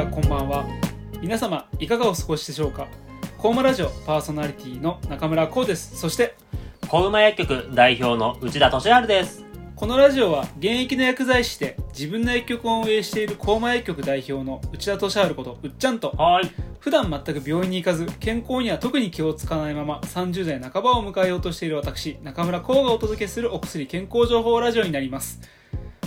ちはこんばんは皆様いかがお過ごしでしょうか？コーマラジオパーソナリティの中村光ですそして小馬薬局代表の内田俊治です。このラジオは現役の薬剤師で自分の薬局を運営しているコーマ薬局代表の内田俊治ことうっちゃんとはい。普段全く病院に行かず健康には特に気をつかないまま30代半ばを迎えようとしている私中村光がお届けするお薬健康情報ラジオになります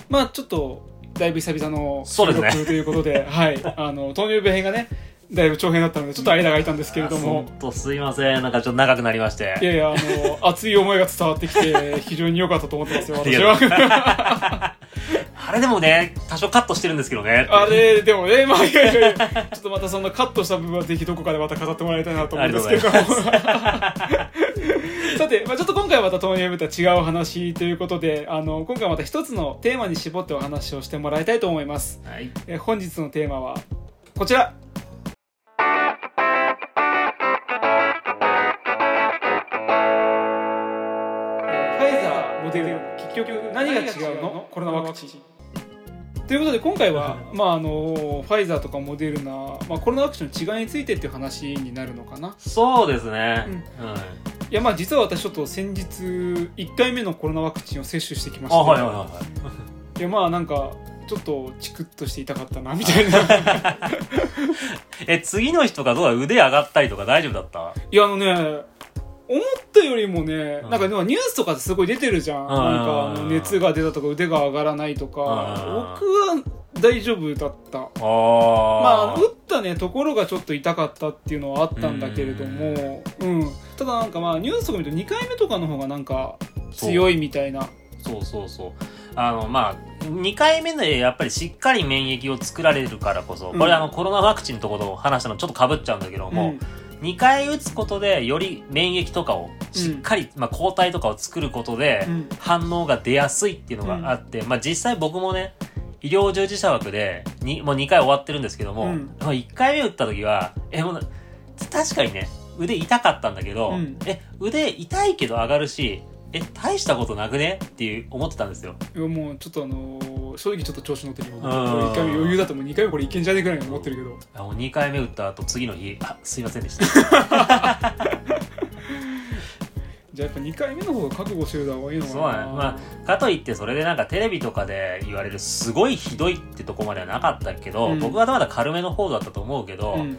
まあちょっとだいぶ久々のそうですね。録ということで はい。あの糖尿病編がねだいぶ長編だったのでちょっと間が空いたんですけれども。とすいません。なんかちょっと長くなりまして。いやいやあの 熱い思いが伝わってきて非常に良かったと思ってますよ私は。あれでもね、多少カットしてるんですけどね。あれでもねまあいやいやいやちょっとまたそんなカットした部分はぜひどこかでまた飾ってもらいたいなと思うんですけれど さて、まあ、ちょっと今回はまた糖尿病とは違う話ということであの今回はまた一つのテーマに絞ってお話をしてもらいたいと思います。はい。え本日のテーマはこちら。えーファイザーモデルナ結局何が違うの？コロナワクチン。ということで今回は、まあ、あのファイザーとかモデルナ、まあ、コロナワクチンの違いについてっていう話になるのかな。そうですね。うん。うん。いやまあ実は私ちょっと先日1回目のコロナワクチンを接種してきましあ、てはいはいはい。やまあなんかちょっとチクッとして痛かったなみたいな。い。え、次の日とかどうだ腕上がったりとか大丈夫だった？いやあのね思ったよりもね、うん。なんかでもニュースとかですごい出てるじゃん、ん。なんか熱が出たとか腕が上がらないとか、うん。僕は大丈夫だった。あまああ。打ったねところがちょっと痛かったっていうのはあったんだけれども、うん。ただなんかまあニュースとか見ると2回目とかの方がなんか強いみたいな。そうそうそう。あの、まあ、2回目でやっぱりしっかり免疫を作られるからこそ、これうんあのコロナワクチンのところを話したのちょっと被っちゃうんだけども、2回打つことでより免疫とかをしっかり、まあ、抗体とかを作ることでうん。反応が出やすいっていうのがあって、まあ、実際僕もね医療従事者枠でにもう2回終わってるんですけども、うん。まあ1回目打った時はえもう確かにね腕痛かったんだけど、うん。え腕痛いけど上がるしえ大したことなくね？っていう思ってたんですよ。いやもうちょっとあのー正直ちょっと調子乗ってるよ。ん。1回目余裕だともう2回目これいけんじゃねえぐらいに思ってるけど。あもう2回目打った後次の日あすいませんでした やっぱ2回目の方が覚悟してる方がいいのかな。そうだねまあかといってそれでなんかテレビとかで言われるすごいひどいってとこまではなかったけど、うん。僕はまだ軽めの方だったと思うけど、うん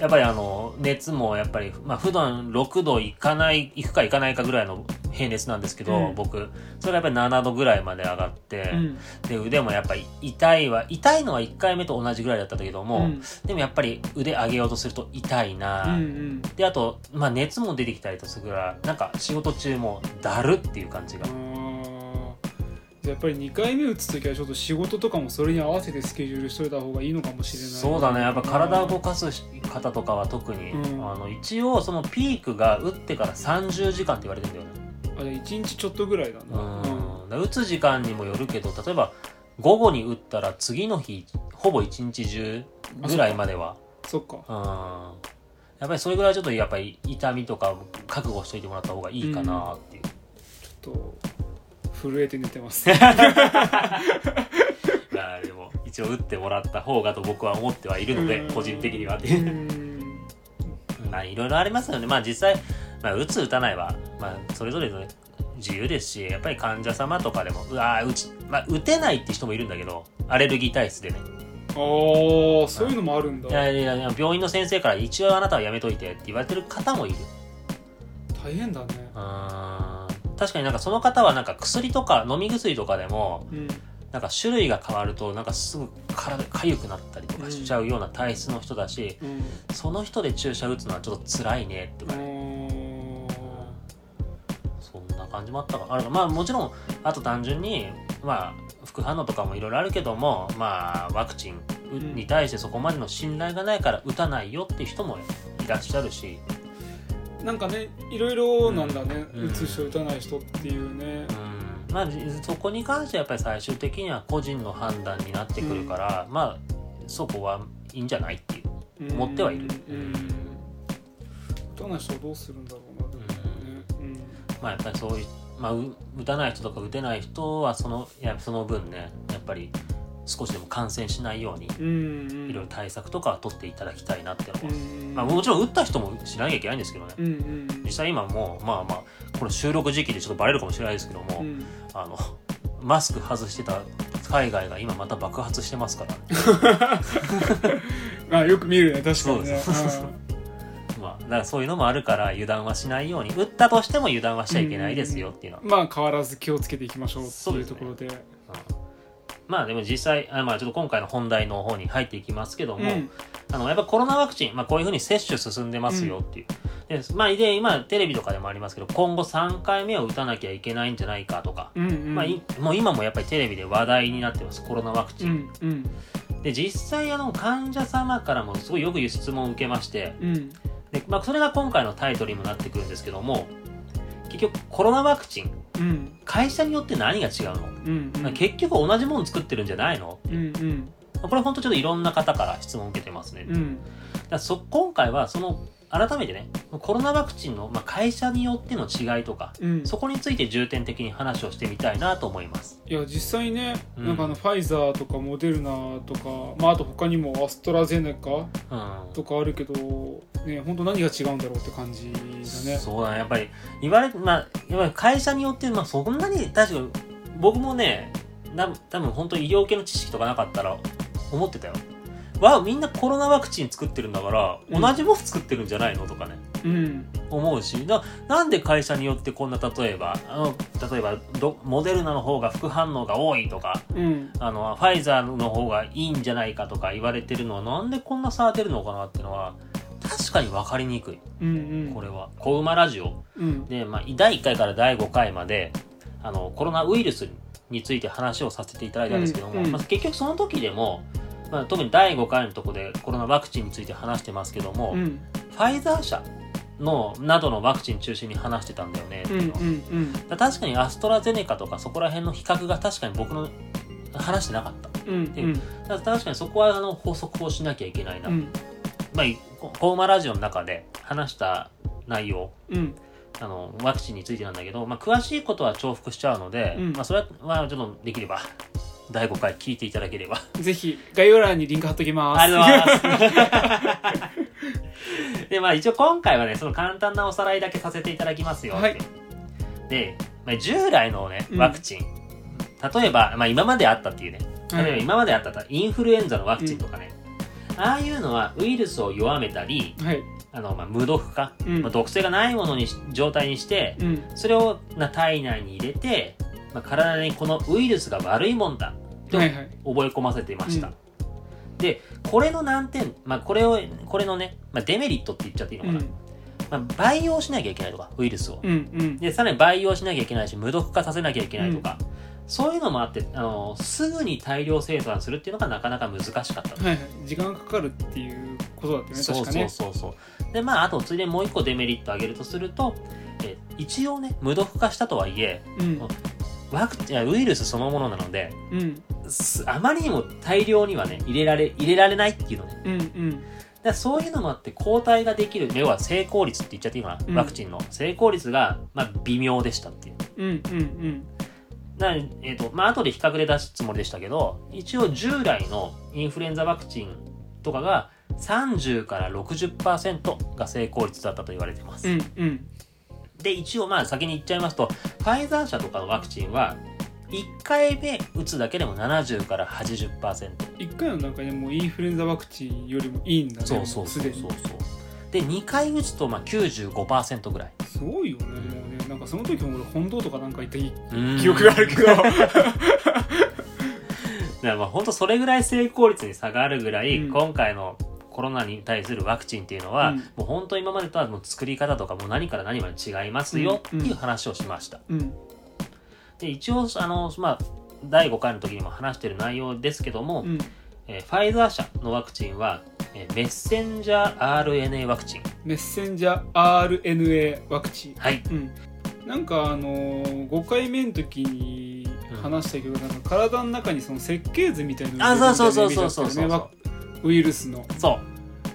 やっぱりあの熱もやっぱり、まあ普段6度いかないいくかいかないかぐらいの平熱なんですけど、うん。僕。それがやっぱり7度ぐらいまで上がって、うん。で腕もやっぱり痛いは痛いのは1回目と同じぐらいだったけども、うん。でもやっぱり腕上げようとすると痛いな、うんうん。であと、まあ、熱も出てきたりとするからなんか仕事中もだるっていう感じがやっぱり2回目打つ時はちょっと仕事とかもそれに合わせてスケジュールしといた方がいいのかもしれない。そうだね。やっぱ体を動かす方とかは特に、うん。あの一応そのピークが打ってから30時間って言われてるんだよね。あじゃあ1日ちょっとぐらいだな。うん。だから打つ時間にもよるけど例えば午後に打ったら次の日ほぼ一日中ぐらいまでは。そっか。うん。やっぱりそれぐらいちょっとやっぱり痛みとか覚悟しといてもらった方がいいかなっていう、ちょっと震えて寝てます。まあでも一応打ってもらった方がと僕は思ってはいるので、うん。個人的には まあいろいろありますよね。まあ実際、まあ、打つ打たないは、まあ、それぞれの自由ですしやっぱり患者様とかでもうわー打ち、まあ、打てないって人もいるんだけどアレルギー体質でね。ああそういうのもあるんだ。いやいやいや病院の先生から一応あなたはやめといてって言われてる方もいる。大変だね。うん確かになんかその方はなんか薬とか飲み薬とかでもうん。なんか種類が変わるとなんかすぐ体が痒くなったりとかしちゃうような体質の人だし、うん。その人で注射打つのはちょっと辛いねとかね、そんな感じもあったかあるまあもちろんあと単純にまあ副反応とかもいろいろあるけどもまあワクチンんに対してそこまでの信頼がないから打たないよっていう人もいらっしゃるし、なんかねいろいろなんだね、うん。打つ人打たない人っていうね。うん。まあそこに関してはやっぱり最終的には個人の判断になってくるから、まあそこはいいんじゃないっていう。思ってはいる。うん。打たない人はどうするんだろうな。でもね。うん。まあやっぱりそういう、まあ、う打たない人とか打てない人はそのいやその分ねやっぱり少しでも感染しないようにいろいろ対策とかは取っていただきたいなっていうのは、うん。まあ、もちろん打った人もしなきゃいけないんですけどね。うんうん実際今もうまあまあこれ収録時期でちょっとバレるかもしれないですけども、うん。あのマスク外してた海外が今また爆発してますから、ね、まあよく見るね確かにね。まあだからそういうのもあるから油断はしないように打ったとしても油断はしちゃいけないですよっていうのは、うん。まあ変わらず気をつけていきましょうっていうところで。うんまあでも実際あまあちょっと今回の本題の方に入っていきますけども、うん。あのやっぱコロナワクチン、まあ、こういうふうに接種進んでますよっていう、でまあ、で今テレビとかでもありますけど今後3回目を打たなきゃいけないんじゃないかとか、うんうん。まあ、いもう今もやっぱりテレビで話題になってますコロナワクチうン、んうん。で実際あの患者様からもすごいよく質問を受けましてうん。で、まあ、それが今回のタイトルにもなってくるんですけども結局コロナワクチンうん。会社によって何が違うの、うんうん。結局同じもの作ってるんじゃないの？うんうん。これ本当ちょっといろんな方から質問を受けてますね、うん。だそ今回はその改めてねコロナワクチンの、まあ、会社によっての違いとかうん。そこについて重点的に話をしてみたいなと思います。いや実際ね、うん。なんかあのファイザーとかモデルナとか、まあ、あと他にもアストラゼネカうん。とかあるけどね本当何が違うんだろうって感じだね。そうだね。やっぱり言われまあやっぱり会社によって、まあ、そんなに確かに僕もねな多分本当に医療系の知識とかなかったら思ってたよ。わみんなコロナワクチン作ってるんだからうん。同じもの作ってるんじゃないのとかね。うん。思うしななんで会社によってこんな例えばあの例えばどモデルナの方が副反応が多いとかうん。あのファイザーの方がいいんじゃないかとか言われてるのはなんでこんな差が出るのかなっていうのは確かに分かりにくい。うんうん。これは「小馬ラジオ。うん」で、まあ、第1回から第5回まであのコロナウイルスについて話をさせていただいたんですけども、うんうん。まあ、結局その時でも、まあ、特に第5回のところでコロナワクチンについて話してますけども、うん。ファイザー社のなどのワクチン中心に話してたんだよねってうんいうの。はうんうん。だから確かにアストラゼネカとかそこら辺の比較が確かに僕の話してなかった。うんうん。だから確かにそこはあの法則をしなきゃいけないな、うん。まあいココーマラジオの中で話した内容うん。あのワクチンについてなんだけど、まあ、詳しいことは重複しちゃうので、うん。まあ、それはちょっとできれば第5回聞いていただければ。ぜひ概要欄にリンク貼っときます。ありがとうございます。で、まあ一応今回はね、その簡単なおさらいだけさせていただきますよ。はい。で、まあ、従来のね、うん。ワクチン、例えば、まあ今まであったっていうね、例えば今まであったインフルエンザのワクチンとかね、ああいうのはウイルスを弱めたり、はい。あの、まあ、無毒化、うん。まあ、毒性がないものにし状態にして、うん。それをな体内に入れて、まあ、体にこのウイルスが悪いもんだとはいはい。覚え込ませていました、うん。でこれの難点、まあ、これをこれのね、まあ、デメリットって言っちゃっていいのかうん。な、まあ、培養しなきゃいけないとかウイルスを、うんうん。でさらに培養しなきゃいけないし無毒化させなきゃいけないとか、そういうのもあってあのすぐに大量生産するっていうのがなかなか難しかったはいはい。時間がかかるっていうことだったよねそうそう確かねそうそう。でまああとついでにもう一個デメリット挙げるとするとえ一応ね無毒化したとはいえうん。ワクチンウイルスそのものなのでうん。すあまりにも大量にはね入れられ入れられないっていうのね。うんうん。だそういうのもあって抗体ができる要は成功率って言っちゃっていいかな、うん。ワクチンの。成功率が、まあ、微妙でしたっていう。うんうんなえーとまあ後で比較で出すつもりでしたけど一応従来のインフルエンザワクチンとかが30から60%が成功率だったと言われてます、うんうん。で一応まあ先に言っちゃいますとファイザー社とかのワクチンは1回目打つだけでも70から80%一回の段階でもうインフルエンザワクチンよりもいいんだねそうそうそうそうそう。で2回打つとまあ95%ぐらい。すごいよねなんかその時も俺本堂とかなんか行った記記憶があるけど。だからまあ本当それぐらい成功率に差があるぐらい、うん。今回のコロナに対するワクチンっていうのは、うん。もう本当今までとはもう作り方とかもう何から何まで違いますよっていう話をしました。うん。で一応あの、まあ、第5回の時にも話してる内容ですけども、うん。えーファイザー社のワクチンは、えーメッセンジャー RNA ワクチン。メッセンジャー RNA ワクチン。はい。うんなんかあのー、5回目の時に話したけど、なんか体の中にその設計図みたいなあ、のそうそうが出てそうそうそうそうるみたいなイメージだったよねワウイルスの。そ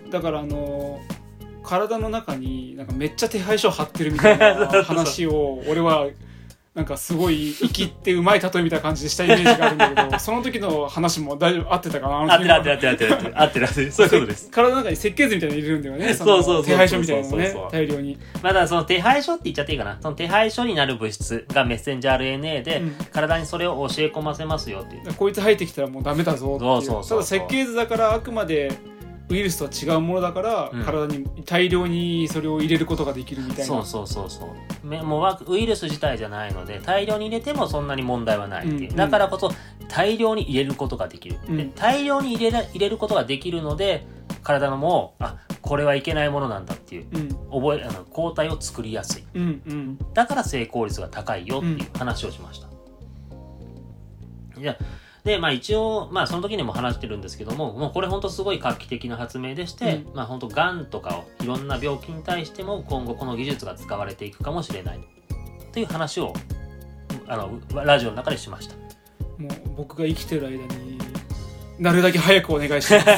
う。だからあのー体の中になんかめっちゃ手配書貼ってるみたいな 話を俺はなんかすごい生きってうまい例えみたいな感じでしたイメージがあるんだけど その時の話も大丈夫合ってたかな合ってる合ってる合ってる合ってる合ってる合ってるそういうことです体の中に設計図みたいなの入れるんだよねのそうそうそう手配書みたいなのね大量に。まあだその手配書って言っちゃっていいかな。その手配書になる物質がメッセンジャー RNA で、うん。体にそれを教え込ませますよっていう。こいつ入ってきたらもうダメだぞっていうそうそうそう。ただ設計図だからあくまでウイルスとは違うものだから、うん。体に大量にそれを入れることができるみたいな。そうそうそうそう。めもうワウイルス自体じゃないので大量に入れてもそんなに問題はないっていう、うんだからこそ大量に入れることができる、うん。で大量に入れら入れることができるので体のもあこれはいけないものなんだっていううん。覚えあの抗体を作りやすい。うんうん。だから成功率が高いよっていう話をしました。いやでまあ一応、まあ、その時にも話してるんですけどももうこれ本当すごい画期的な発明でして、うまあ本当がんとかをいろんな病気に対しても今後この技術が使われていくかもしれないと。いう話をあのラジオの中でしました。もう僕が生きてる間になるだけ早くお願いします。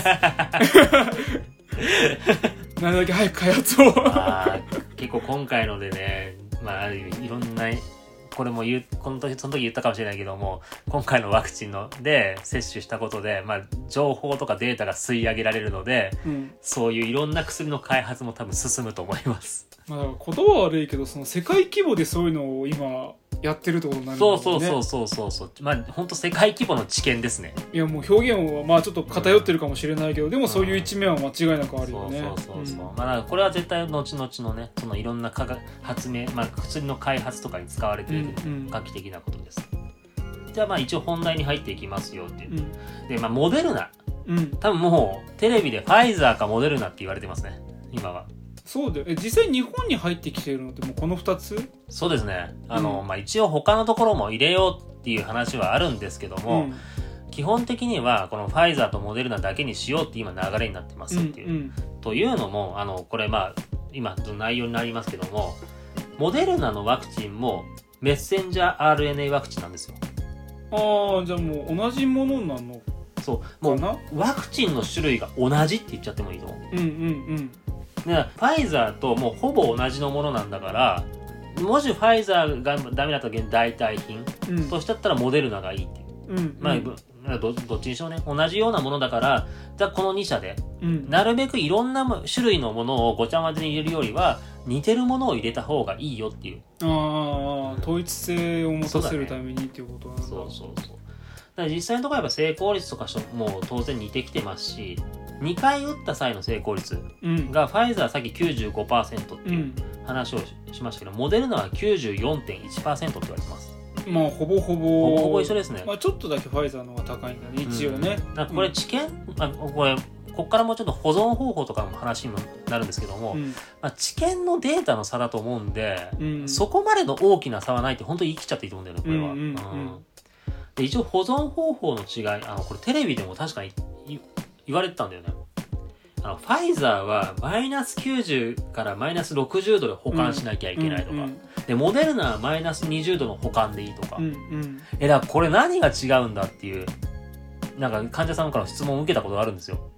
なるだけ早く開発を。まあ結構今回のでね、まあ、いろんなこれも言うこの時その時言ったかもしれないけども今回のワクチンので接種したことで、まあ、情報とかデータが吸い上げられるのでうんそういういろんな薬の開発も多分進むと思います。まあ、言葉は悪いけどその世界規模でそういうのを今やってるってことになるんだそうよね。そうそうそうそうそう。まあ本当世界規模の知見ですね。いやもう表現はまあちょっと偏ってるかもしれないけどでもそういう一面は間違いなくあるそうよねそうそう。そう、まあだからこれは絶対後々のねそのいろんな科学発明、まあ、薬の開発とかに使われているうんうん。画期的なことです。じゃあまあ一応本題に入っていきますよっていう。うん。でまあモデルナ。うん、うん、多分もうテレビでファイザーかモデルナって言われてますね今はそうだよ。え実際日本に入ってきてるのってもうこの2つ？そうですね。あの、うん。まあ一応他のところも入れようっていう話はあるんですけども、ん。基本的にはこのファイザーとモデルナだけにしようって今流れになってますっていう、うんというのもあのこれまあ今の内容になりますけどもモデルナのワクチンもメッセンジャー RNA ワクチンなんですよ。ああじゃあもう同じものなのそう。もかうなワクチンの種類が同じって言っちゃってもいいと思う。うんうんでファイザーともうほぼ同じのものなんだからもしファイザーがダメだった時に代替品うん。うんとしてだったらモデルナがいいっていう。うんまあ、うんどどっちにしろね同じようなものだからじゃあこの2社でうん。なるべくいろんなも種類のものをごちゃ混ぜに入れるよりは似てるものを入れた方がいいよっていう。ああ統一性を持たせるためにっていうことなんだ。そうそうそう。だから実際のところやっぱ成功率とかしも当然似てきてますし2回打った際の成功率うん。がファイザーさっき95%ってういうん。話をししましたけどモデルナは94.1%って言われてます。まあほぼほぼ。ほぼほぼ一緒ですね。まあ、ちょっとだけファイザーの方が高いんだね一応ね、うんこれ知見、あこれこっからもうちょっと保存方法とかの話にもなるんですけども、うん。まあ、知見のデータの差だと思うんで、うん。そこまでの大きな差はないって本当に言い切っちゃっていいと思うんだよねこれは、うんうんうん。うん。で一応保存方法の違いあのこれテレビでも確かにい言われてたんだよね。あのファイザーはマイナス90からマイナス60度で保管しなきゃいけないとか、うんでモデルナはマイナス20度の保管でいいとか、うんうん。えだからこれ何が違うんだっていうなんか患者さんから質問を受けたことがあるんですよ。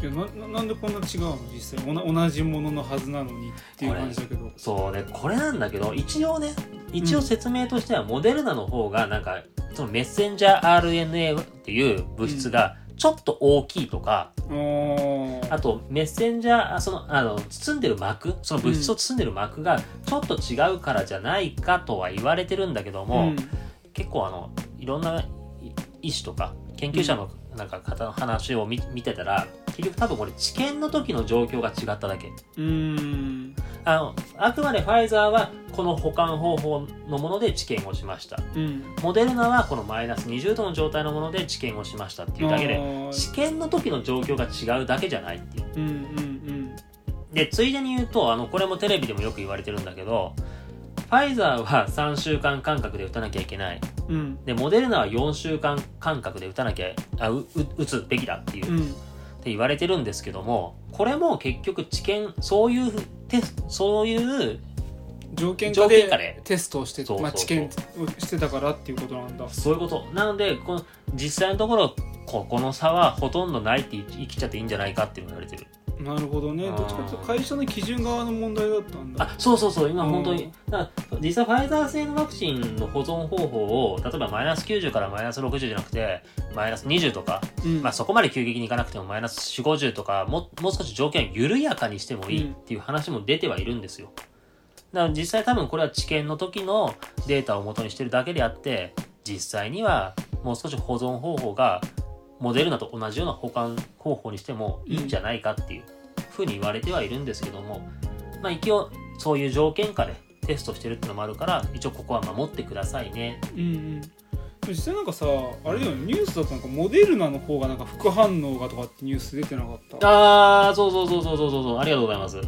いやなななんでこんな違うの？実際同じもののはずなのにっていう感じだけど。そうねこれなんだけど一応ね一応説明としてはモデルナの方がなんかそのメッセンジャー RNA っていう物質がちょっと大きいとか、あとメッセンジャーあそのあの包んでる膜その物質を包んでる膜がちょっと違うからじゃないかとは言われてるんだけども、うん。結構あのいろんな医師とか研究者のなんか方の話を見見てたら結局多分これ治験の時の状況が違っただけ。うーん。あのあくまでファイザーはこの保管方法のもので治験をしました。うん。モデルナはこのマイナス20度の状態のもので治験をしましたっていうだけで治験の時の状況が違うだけじゃないっていう。うんうんでついでに言うとあのこれもテレビでもよく言われてるんだけどファイザーは3週間間隔で打たなきゃいけない。うん。うんでモデルナは4週間間隔で打たなきゃあうう打つべきだっていう、っうんて言われてるんですけどもこれも結局治験そういうテスそういう条件条下で。でテストをしてまあ、治験をしてたからっていうことなんだ。そういうこと。なのでこの実際のところここの差はほとんどないって言い切っちゃっていいんじゃないかって言われてるなるほどね。どっちかというと会社の基準側の問題だったんだ。あそうそうそう。今うん。本当に、だ実際ファイザー製のワクチンの保存方法を例えばマイナス90からマイナス60じゃなくてマイナス20とか、うん。まあ、そこまで急激にいかなくてもマイナス450とかももう少し条件を緩やかにしてもいいっていう話も出てはいるんですよ。だから実際多分これは治験の時のデータを元にしてるだけであって実際にはもう少し保存方法がモデルナと同じような保管方法にしてもいいんじゃないかっていうふうに言われてはいるんですけども、まあ一応そういう条件下でテストしてるってのもあるから一応ここは守ってくださいね。うんうん。実際なんかさあれだよねニュースだとなんかモデルナの方がなんか副反応がとかってニュース出てなかった？ああそうそうそうそうそうそうありがとうございます。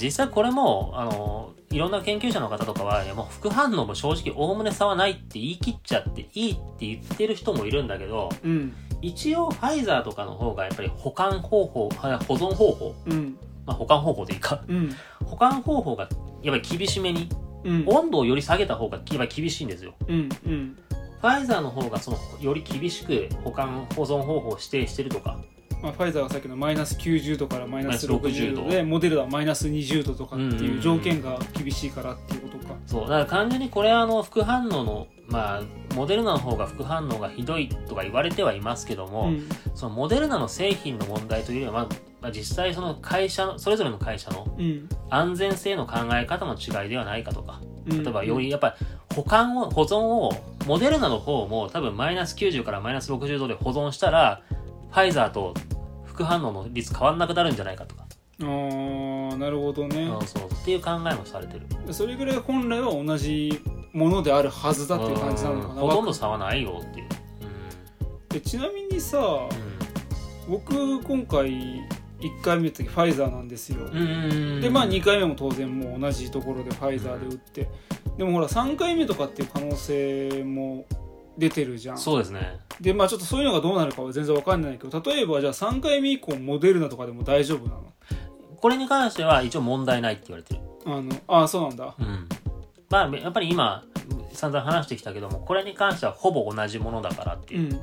実際これもあのいろんな研究者の方とかはもう副反応も正直おおむね差はないって言い切っちゃっていいって言ってる人もいるんだけどうん一応ファイザーとかの方がやっぱり保管方法は保存方法うん。まあ保管方法でいいかうん。保管方法がやっぱり厳しめにうん。温度をより下げた方がやっぱり厳しいんですよ。うんうん。ファイザーの方がそのより厳しく保管保存方法を指定してるとかまあ、ファイザーがさっきのマイナス90度からマイナスマイナス60 60度。度でモデルナはマイナス20度とかってうんうんいううん。条件が厳しいからっていうことか。そう。だから単純にこれはあの副反応のまあモデルナの方が副反応がひどいとか言われてはいますけども、うん。そのモデルナの製品の問題というよりは、まあまあ、実際その会社のそれぞれの会社のうん。安全性の考え方の違いではないかとか。うん。例えばよりやっぱり保管を保存をモデルナの方も多分マイナス90からマイナス60度で保存したらファイザーと副反応の率変わんなくなるんじゃないかとか、あーなるほどね。そうそうっていう考えもされてる。それぐらい本来は同じものであるはずだっていう感じなのかな。うん。ほとんど差はないよっていう、でちなみにさうん。僕今回1回目の時ファイザーなんですよ、うんうんでまあ2回目も当然もう同じところでファイザーで打って、でもほら3回目とかっていう可能性も出てるじゃん。そうですね。でまあちょっとそういうのがどうなるかは全然わかんないけど例えばじゃあ3回目以降モデルナとかでも大丈夫なの？これに関しては一応問題ないって言われてる。あのああそうなんだ。うん。まあやっぱり今散々話してきたけどもこれに関してはほぼ同じものだからっていう、うん。フ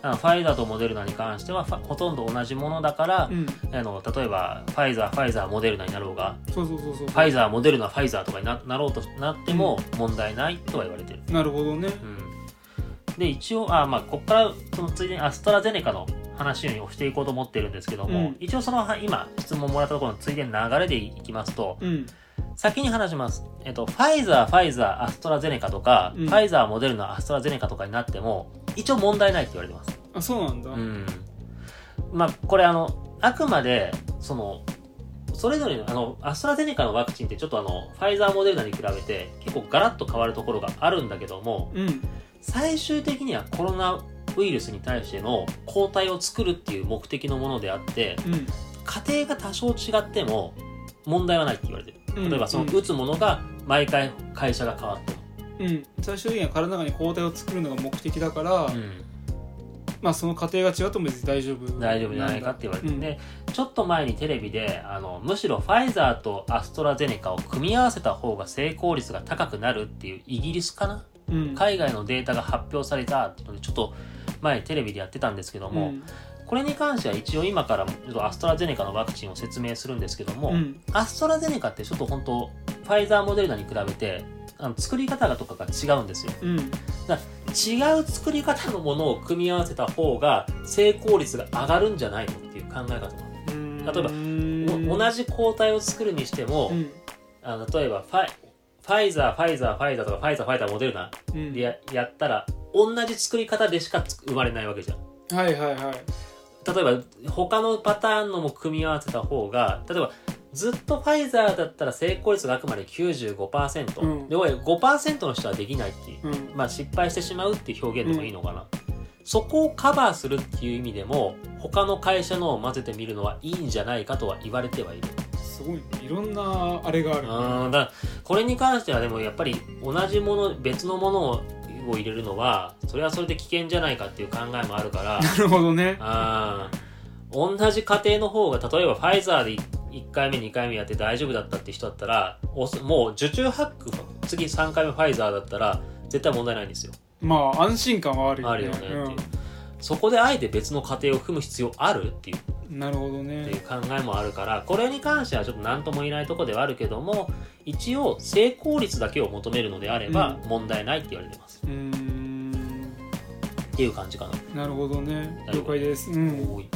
ァイザーとモデルナに関してはほとんど同じものだからう、ん。あの例えばファイザーファイザーモデルナになろうがそうそうそうそうファイザーモデルナファイザーとかにななろうとなっても問題ないとは言われてる、なるほどね。うん、で一応あまあここからそのついでにアストラゼネカの話をしていこうと思ってるんですけども、うん。一応そのは今質問もらったところのついでに流れでいきますとうん。先に話します、えっと、ファイザーファイザーアストラゼネカとか、うん。ファイザーモデルナアストラゼネカとかになっても一応問題ないって言われてます。あそうなんだ、うん。まあこれあのあくまでそのそれぞれのあのアストラゼネカのワクチンってちょっとあのファイザーモデルナに比べて結構ガラッと変わるところがあるんだけどもうん最終的にはコロナウイルスに対しての抗体を作るっていう目的のものであってうん。過程が多少違っても問題はないって言われてる。うん。例えばその打つものが毎回会社が変わっても。うん。最終的には体の中に抗体を作るのが目的だから、うん。まあその過程が違っても別に大丈夫大丈夫じゃないかって言われて、うん。でちょっと前にテレビであのむしろファイザーとアストラゼネカを組み合わせた方が成功率が高くなるっていうイギリスかな？うん。海外のデータが発表されたっていうのでちょっと前テレビでやってたんですけども、うん。これに関しては一応今からアストラゼネカのワクチンを説明するんですけども、うん。アストラゼネカってちょっと本当ファイザーモデルナに比べてあの作り方がとかが違うんですよ。うん。違う作り方のものを組み合わせた方が成功率が上がるんじゃないのっていう考え方例えば同じ抗体を作るにしても、うん。あの例えばファイファイザーファイザーファイザーとかファイザーファイザーモデルナうん。でややったら同じ作り方でしかつ生まれないわけじゃん。はいはいはい。例えば他のパターンのも組み合わせた方が例えばずっとファイザーだったら成功率があくまで95%、うん。でおい5%の人はできないっていう、うん。まあ、失敗してしまうっていう表現でもいいのかな、そこをカバーするっていう意味でも他の会社のを混ぜてみるのはいいんじゃないかとは言われてはいるすごいねいろんなあれがあるね。うんだこれに関してはでもやっぱり同じもの別のものをを入れるのはそれはそれで危険じゃないかっていう考えもあるから。なるほどね。あー同じ家庭の方が例えばファイザーで1回目2回目やって大丈夫だったって人だったらもう受注ハック次3回目ファイザーだったら絶対問題ないんですよ。まあ安心感はあるよね。あるよねっていう、そこであえて別の家庭を踏む必要あるっていうなるほどっていねう考えもあるからこれに関してはちょっと何とも言えないところではあるけども一応成功率だけを求めるのであれば問題ないって言われてます、うーん。っていう感じかな、なるほどね。了解です。うん。多い